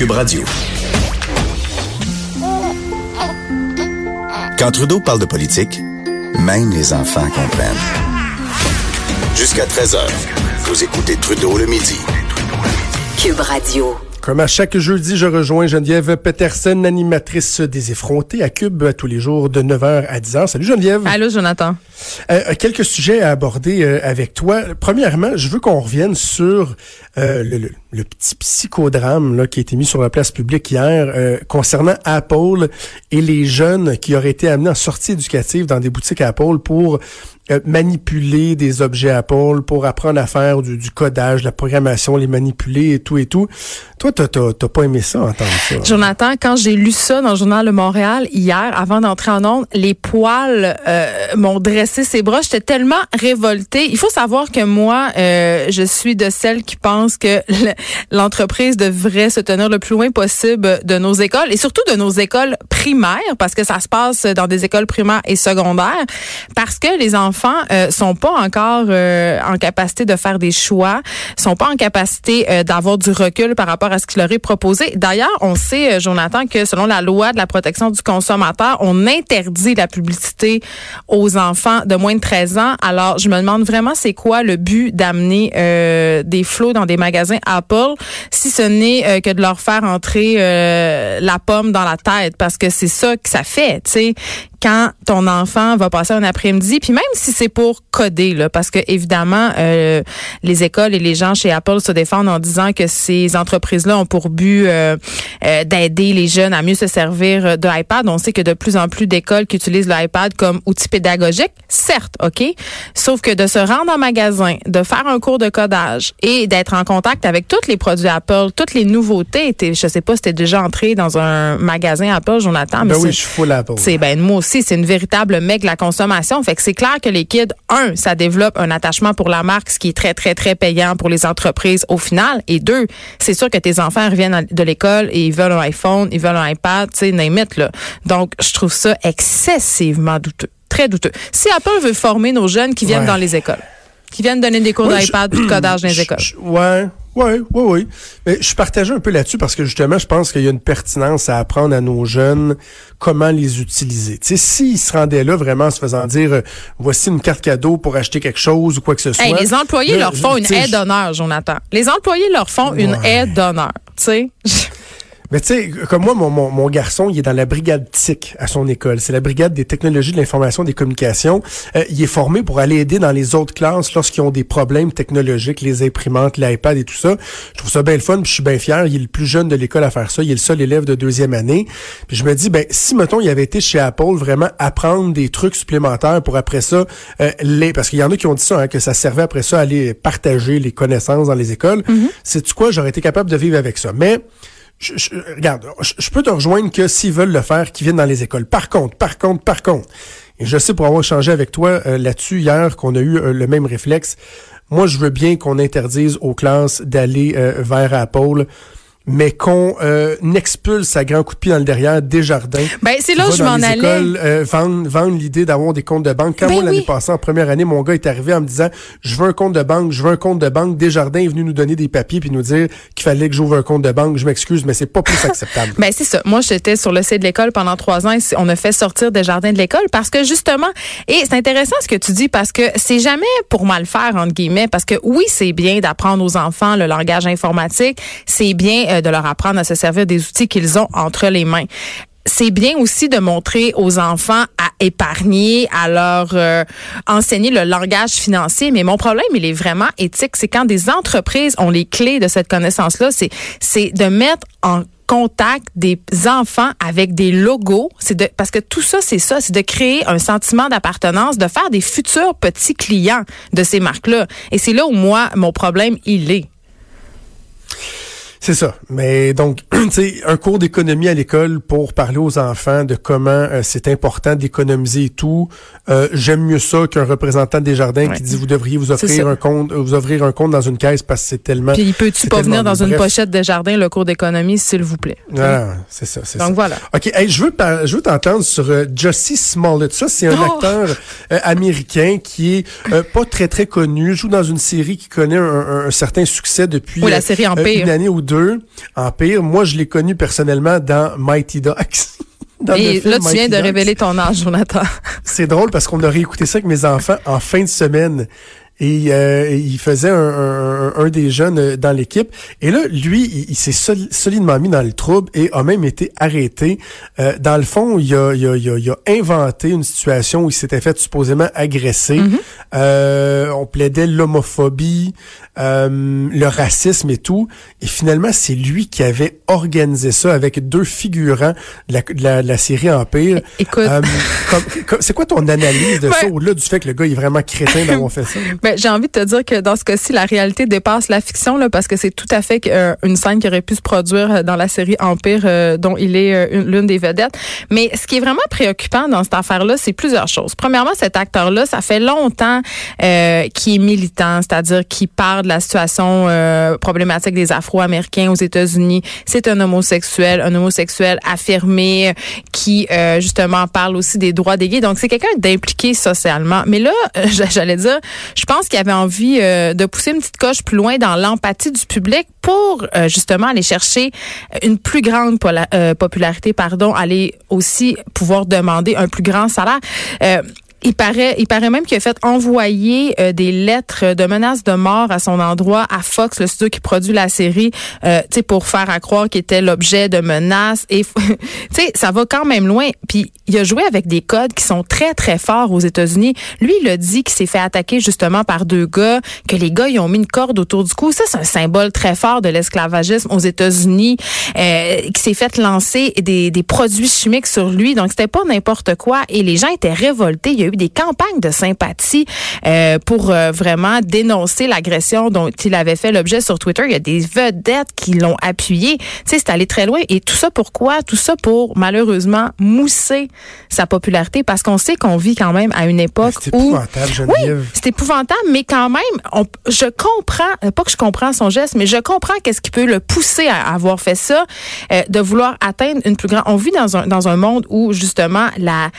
Cube Radio. Quand Trudeau parle de politique, même les enfants comprennent. Jusqu'à 13h, vous écoutez Trudeau le midi. Cube Radio. Comme à chaque jeudi, je rejoins Geneviève Peterson, animatrice des effrontés à Cube tous les jours de 9h à 10h. Salut Geneviève. Allô Jonathan. Euh, quelques sujets à aborder euh, avec toi. Premièrement, je veux qu'on revienne sur euh, le, le, petit psychodrame là, qui a été mis sur la place publique hier concernant Apple et les jeunes qui auraient été amenés en sortie éducative dans des boutiques Apple pour manipuler des objets Apple, pour apprendre à faire du, du, codage, la programmation, les manipuler et tout et tout. Toi, t'as pas aimé ça, entendre ça? Jonathan, quand j'ai lu ça dans le journal de Montréal hier, avant d'entrer en onde, les poils m'ont dressé ses bras. J'étais tellement révoltée. Il faut savoir que moi, euh, je suis de celles qui pensent que l'entreprise devrait se tenir le plus loin possible de nos écoles et surtout de nos écoles primaires parce que ça se passe dans des écoles primaires et secondaires parce que les enfants euh, sont pas encore euh, en capacité de faire des choix, sont pas en capacité euh, d'avoir du recul par rapport à ce qui leur est proposé. D'ailleurs, on sait, Jonathan, que selon la loi de la protection du consommateur, on interdit la publicité aux enfants de moins de 13 ans. Alors, je me demande vraiment c'est quoi le but d'amener des flots dans des magasins Apple si ce n'est que de leur faire entrer la pomme dans la tête? Parce que c'est ça que ça fait, tu sais quand ton enfant va passer un après-midi, puis même si c'est pour coder, là, parce que évidemment, euh, les écoles et les gens chez Apple se défendent en disant que ces entreprises-là ont pour but euh, euh, d'aider les jeunes à mieux se servir de iPad. On sait que de plus en plus d'écoles qui utilisent l'iPad comme outil pédagogique, certes, ok, sauf que de se rendre en magasin, de faire un cours de codage et d'être en contact avec tous les produits Apple, toutes les nouveautés. Je sais pas si t'es déjà entré dans un magasin Apple, Jonathan, mais ben oui, je suis full Apple. C'est ben moi aussi c'est une véritable mec de la consommation. Fait que c'est clair que les kids, un, ça développe un attachement pour la marque, ce qui est très, très, très payant pour les entreprises au final. Et deux, c'est sûr que tes enfants reviennent de l'école et ils veulent un iPhone, ils veulent un iPad, tu sais, name it, là. Donc, je trouve ça excessivement douteux. Très douteux. Si Apple veut former nos jeunes qui viennent dans les écoles, qui viennent donner des cours d'iPad ou de codage dans les écoles. ouais. Oui, oui, oui. Mais je partageais un peu là-dessus parce que justement, je pense qu'il y a une pertinence à apprendre à nos jeunes comment les utiliser. Tu sais, s'ils se rendaient là vraiment en se faisant dire euh, voici une carte cadeau pour acheter quelque chose ou quoi que ce soit. les employés leur font une aide d'honneur, Jonathan. Les employés leur font une aide d'honneur. Tu sais. Mais tu sais, comme moi, mon, mon, mon, garçon, il est dans la brigade TIC à son école. C'est la brigade des technologies de l'information et des communications. Euh, il est formé pour aller aider dans les autres classes lorsqu'ils ont des problèmes technologiques, les imprimantes, l'iPad et tout ça. Je trouve ça bien le fun, puis je suis bien fier. Il est le plus jeune de l'école à faire ça. Il est le seul élève de deuxième année. Puis je me dis, ben si, mettons, il avait été chez Apple, vraiment apprendre des trucs supplémentaires pour après ça, euh, les... Parce qu'il y en a qui ont dit ça, hein, que ça servait après ça à aller partager les connaissances dans les écoles. Mm-hmm. C'est tu quoi, j'aurais été capable de vivre avec ça. Mais je, regarde, je, peux te rejoindre que s'ils veulent le faire, qu'ils viennent dans les écoles. Par contre, par contre, par contre, et je sais pour avoir échangé avec toi euh, là-dessus hier qu'on a eu euh, le même réflexe, moi je veux bien qu'on interdise aux classes d'aller euh, vers Apple mais qu'on euh, expulse à grand coup de pied dans le derrière des jardins. Ben, c'est là où je m'en allais. Euh, vendre, vendre l'idée d'avoir des comptes de banque. Quand ben moi, l'année passée, en première année, mon gars est arrivé en me disant, je veux un compte de banque, je veux un compte de banque. Desjardins est venu nous donner des papiers puis nous dire qu'il fallait que j'ouvre un compte de banque. Je m'excuse, mais c'est pas plus acceptable. ben, c'est ça. Moi, j'étais sur le site de l'école pendant trois ans et on a fait sortir Desjardins de l'école parce que justement, et c'est intéressant ce que tu dis parce que c'est jamais pour mal faire, entre guillemets, parce que oui, c'est bien d'apprendre aux enfants le langage informatique. C'est bien euh, de leur apprendre à se servir des outils qu'ils ont entre les mains c'est bien aussi de montrer aux enfants à épargner, à leur euh, enseigner le langage financier. Mais mon problème, il est vraiment éthique. C'est quand des entreprises ont les clés de cette connaissance-là, c'est c'est de mettre en contact des enfants avec des logos. C'est de parce que tout ça, c'est ça, c'est de créer un sentiment d'appartenance, de faire des futurs petits clients de ces marques-là. Et c'est là où moi, mon problème, il est. C'est ça. Mais donc, tu sais, un cours d'économie à l'école pour parler aux enfants de comment euh, c'est important d'économiser et tout. Euh, J'aime mieux ça qu'un représentant des jardins qui dit vous devriez vous offrir un compte, vous ouvrir un compte dans une caisse parce que c'est tellement. Puis peut-tu pas venir dans une pochette de jardin le cours d'économie s'il vous plaît? Ah, c'est ça, c'est ça. Donc voilà. Ok, je veux je veux t'entendre sur euh, Jussie Smollett. Ça, c'est un oh! acteur euh, américain qui est pas très très connu, joue dans une série qui connaît un, certain succès depuis la série une année ou deux Empire. Moi, je l'ai connu personnellement dans Mighty Ducks. Dans Et là, tu viens Mighty de Ducks. révéler ton âge, Jonathan. C'est drôle parce qu'on a réécouté ça avec mes enfants en fin de semaine. Et euh, il faisait un, un- un des jeunes euh, dans l'équipe. Et là, lui, il, il s'est sol- solidement mis dans le trouble et a même été arrêté. Euh, dans le fond, il a, il, a, il, a, il a inventé une situation où il s'était fait supposément agresser. Euh, on plaidait l'homophobie, euh, le racisme et tout. Et finalement, c'est lui qui avait organisé ça avec deux figurants de la, de la, de la série Empire. Écoute. Euh, c'est quoi ton analyse de ça, Ben- au-delà du fait que le gars est vraiment crétin d'avoir fait ça? Ben, j'ai envie de te dire que dans ce cas-ci, la réalité dépasse la fiction, là, parce que c'est tout à fait euh, une scène qui aurait pu se produire euh, dans la série Empire, dont il est une- l'une des vedettes. Mais ce qui est vraiment préoccupant dans cette affaire-là, c'est plusieurs choses. Premièrement, cet acteur-là, ça fait longtemps euh, qu'il est militant, c'est-à-dire qu'il parle de la situation euh, problématique des Afro-Américains aux États-Unis. C'est un homosexuel, un homosexuel affirmé, qui euh, justement parle aussi des droits des gays. Donc, c'est quelqu'un d'impliqué socialement. Mais là, euh, j'allais dire, je pense qu'il avait envie euh, de pousser une petite coche plus loin dans l'empathie du public pour euh, justement aller chercher une plus grande popularité, pardon, aller aussi pouvoir demander un plus grand salaire. Il paraît, il paraît même qu'il a fait envoyer euh, des lettres de menaces de mort à son endroit à Fox, le studio qui produit la série, euh, tu sais, pour faire à croire qu'il était l'objet de menaces. Et tu sais, ça va quand même loin. Puis il a joué avec des codes qui sont très très forts aux États-Unis. Lui, il a dit qu'il s'est fait attaquer justement par deux gars, que les gars ils ont mis une corde autour du cou. Ça, c'est un symbole très fort de l'esclavagisme aux États-Unis. Euh, qui s'est fait lancer des, des produits chimiques sur lui. Donc c'était pas n'importe quoi. Et les gens étaient révoltés. Eu des campagnes de sympathie euh, pour euh, vraiment dénoncer l'agression dont il avait fait l'objet sur Twitter. Il y a des vedettes qui l'ont appuyé. Tu sais, c'est allé très loin. Et tout ça pourquoi? Tout ça pour malheureusement mousser sa popularité parce qu'on sait qu'on vit quand même à une époque C'est où épouvantable, oui, c'est épouvantable, mais quand même, on- je comprends, euh, pas que je comprends son geste, mais je comprends qu'est-ce qui peut le pousser à avoir fait ça, euh, de vouloir atteindre une plus grande. On vit dans un dans un monde où justement la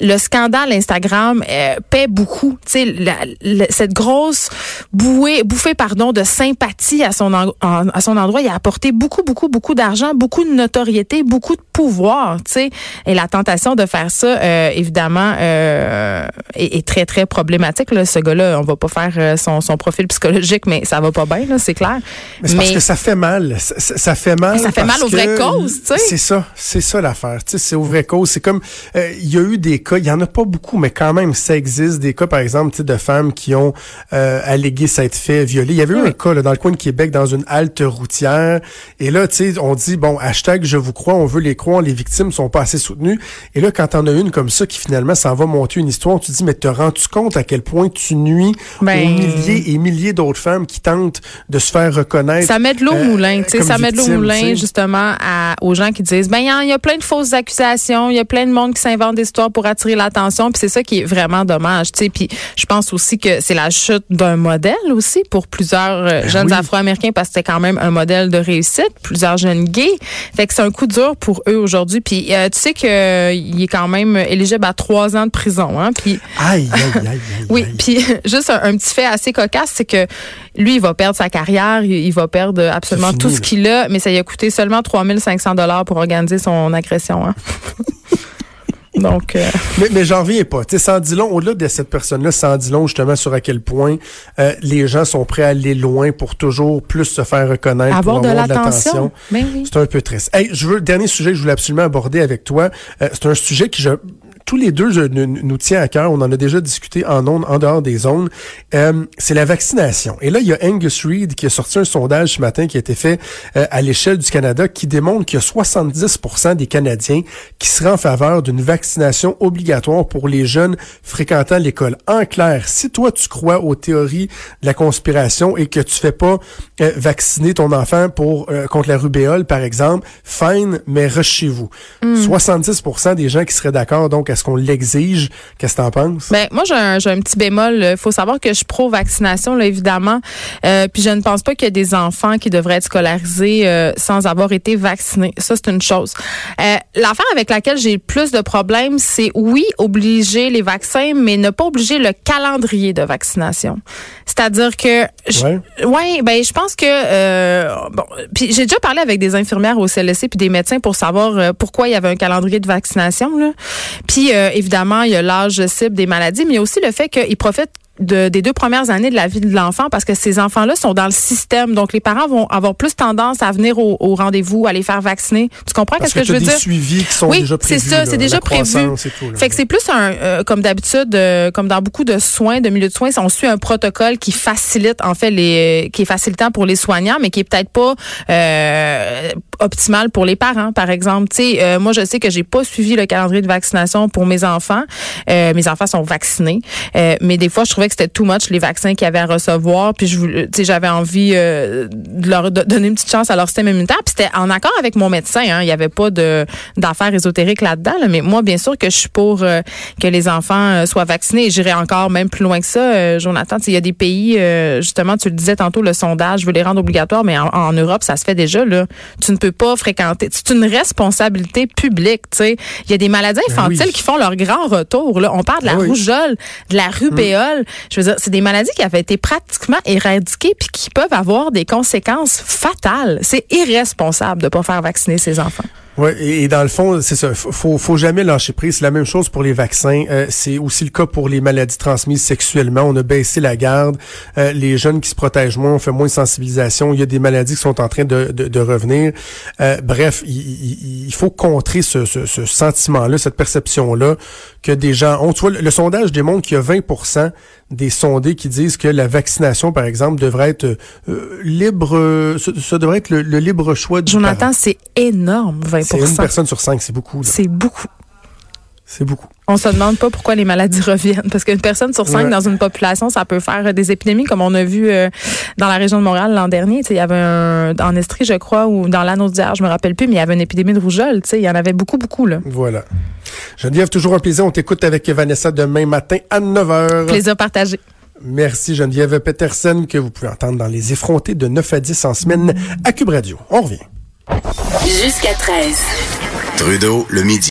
le scandale Instagram euh, paie beaucoup, tu sais, cette grosse bouée, bouffée pardon de sympathie à son en- en- à son endroit, il a apporté beaucoup beaucoup beaucoup d'argent, beaucoup de notoriété, beaucoup de pouvoir, tu sais, et la tentation de faire ça, euh, évidemment, euh, est, est très très problématique. Là, ce gars-là, on va pas faire euh, son, son profil psychologique, mais ça va pas bien, là, c'est clair. Mais c'est parce que ça fait mal. Ça, ça- fait mal. Ça fait mal aux vraies causes, tu sais. C'est ça. C'est ça l'affaire. Tu sais, c'est aux vraies causes. C'est comme, euh, il y a eu des cas, il y en a pas beaucoup, mais quand même, ça existe. Des cas, par exemple, de femmes qui ont euh, allégué s'être fait violer. Il y avait eu un cas là, dans le coin de Québec, dans une halte routière. Et là, tu sais, on dit, bon, hashtag je vous crois, on veut les croire, les victimes sont pas assez soutenues. Et là, quand t'en as une comme ça qui finalement s'en va monter une histoire, tu te dis, mais te rends-tu compte à quel point tu nuis Ben- aux milliers et milliers d'autres femmes qui tentent de se faire reconnaître? Ça met de l'eau au euh, moulin, tu sais, ça met de l'eau au moulin justement à, aux gens qui disent ben il y y, a plein de fausses accusations, il y a plein de monde qui s'invente des histoires pour attirer l'attention, puis c'est ça qui est vraiment dommage, tu sais. Puis je pense aussi que c'est la chute d'un modèle aussi pour plusieurs euh, jeunes Ben oui. Afro-américains parce que c'était quand même un modèle de réussite, plusieurs jeunes gays. Fait que c'est un coup dur pour eux aujourd'hui. Puis euh, tu sais que euh, est quand même éligible à trois ans de prison, hein. Puis Aïe, aïe, aïe, aïe. oui, puis juste un, un petit fait assez cocasse, c'est que lui, il va perdre sa carrière, il, il va perdre absolument tout ce qu'il a, mais ça lui a coûté seulement 3500 dollars pour organiser son agression. Hein. Donc, euh, Mais, mais j'en reviens pas. Tu sans dit long, au-delà de cette personne-là, sans dit long justement sur à quel point euh, les gens sont prêts à aller loin pour toujours plus se faire reconnaître, avoir pour de avoir l'attention. Ben oui. C'est un peu triste. Hey, je veux dernier sujet que je voulais absolument aborder avec toi. Euh, c'est un sujet qui je tous les deux je- nous, nous tient à cœur. On en a déjà discuté en ondes, en dehors des zones. Euh, c'est la vaccination. Et là, il y a Angus Reid qui a sorti un sondage ce matin qui a été fait euh, à l'échelle du Canada qui démontre qu'il y a 70% des Canadiens qui seraient en faveur d'une vaccination obligatoire pour les jeunes fréquentant l'école. En clair, si toi tu crois aux théories de la conspiration et que tu fais pas euh, vacciner ton enfant pour euh, contre la rubéole par exemple, fine, mais rush chez vous. 70% des gens qui seraient d'accord donc est-ce qu'on l'exige Qu'est-ce que t'en penses? Ben, moi, j'ai un, un petit bémol. Il faut savoir que je suis pro-vaccination, là, évidemment. Euh, puis je ne pense pas qu'il y a des enfants qui devraient être scolarisés euh, sans avoir été vaccinés. Ça, c'est une chose. Euh, l'affaire avec laquelle j'ai le plus de problèmes, c'est oui, obliger les vaccins, mais ne pas obliger le calendrier de vaccination. C'est-à-dire que, ouais. ben je pense que bon, puis j'ai déjà parlé avec des infirmières au CLSC puis des médecins pour savoir pourquoi il y avait un calendrier de vaccination. Là. Puis euh, évidemment, il y a l'âge cible des maladies, mais il y a aussi le fait qu'ils profitent de, des deux premières années de la vie de l'enfant parce que ces enfants-là sont dans le système. Donc, les parents vont avoir plus tendance à venir au, au rendez-vous, à les faire vacciner. Tu comprends qu'est-ce que, je veux des dire? suivis qui sont oui, déjà c'est ça, c'est déjà prévu. fait que c'est plus un, euh, comme d'habitude, euh, comme dans beaucoup de soins, de milieux de soins, on suit un protocole qui facilite, en fait, les, qui est facilitant pour les soignants, mais qui est peut-être pas euh, optimal pour les parents, par exemple. Tu sais, euh, moi, je sais que j'ai pas suivi le calendrier de vaccination pour mes enfants. mes enfants sont vaccinés, mais des fois, je trouvais que c'était too much les vaccins qu'ils avaient à recevoir. Puis je, j'avais envie euh, de leur donner une petite chance à leur système immunitaire. Puis c'était en accord avec mon médecin. Hein. Il n'y avait pas de d'affaires ésotériques là-dedans. Mais moi, bien sûr que je suis pour euh, que les enfants euh, soient vaccinés. J'irai encore même plus loin que ça, Jonathan. Il y a des pays, justement, tu le disais tantôt, le sondage je veux les rendre obligatoires, mais en, Europe, ça se fait déjà. Là. Tu ne peux pas fréquenter. C'est une responsabilité publique. Il y a des maladies ben infantiles qui font leur grand retour. Là. On parle de la ben rougeole, de la rubéole. Je veux dire, c'est des maladies qui avaient été pratiquement éradiquées puis qui peuvent avoir des conséquences fatales. C'est irresponsable de pas faire vacciner ses enfants. Oui, et, dans le fond, c'est ça. Faut, faut jamais lâcher prise. C'est la même chose pour les vaccins. Euh, c'est aussi le cas pour les maladies transmises sexuellement. On a baissé la garde. Euh, les jeunes qui se protègent moins, on fait moins de sensibilisation. Il y a des maladies qui sont en train de, de, revenir. Euh, bref, il, il, faut contrer ce, ce, ce sentiment-là, cette perception-là que des gens ont. Tu vois, le, sondage démontre qu'il y a 20 des sondés qui disent que la vaccination, par exemple, devrait être libre. Ça, devrait être le, libre choix du Jonathan, c'est énorme, 20 c'est une personne sur cinq, c'est beaucoup. C'est beaucoup. C'est beaucoup. On se demande pas pourquoi les maladies reviennent. Parce qu'une personne sur cinq dans une population, ça peut faire des épidémies, comme on a vu euh, dans la région de Montréal l'an dernier. Il y avait un, en Estrie, je crois, ou dans l'anneau d'hier, je me rappelle plus, mais il y avait une épidémie de rougeole. Il y en avait beaucoup, beaucoup. Là. Voilà. Geneviève, toujours un plaisir. On t'écoute avec Vanessa demain matin à 9 h. Plaisir partagé. Merci Geneviève Petersen, que vous pouvez entendre dans Les Effrontés de 9 à 10 en semaine à Cube Radio. On revient. Jusqu'à 13. Trudeau, le midi.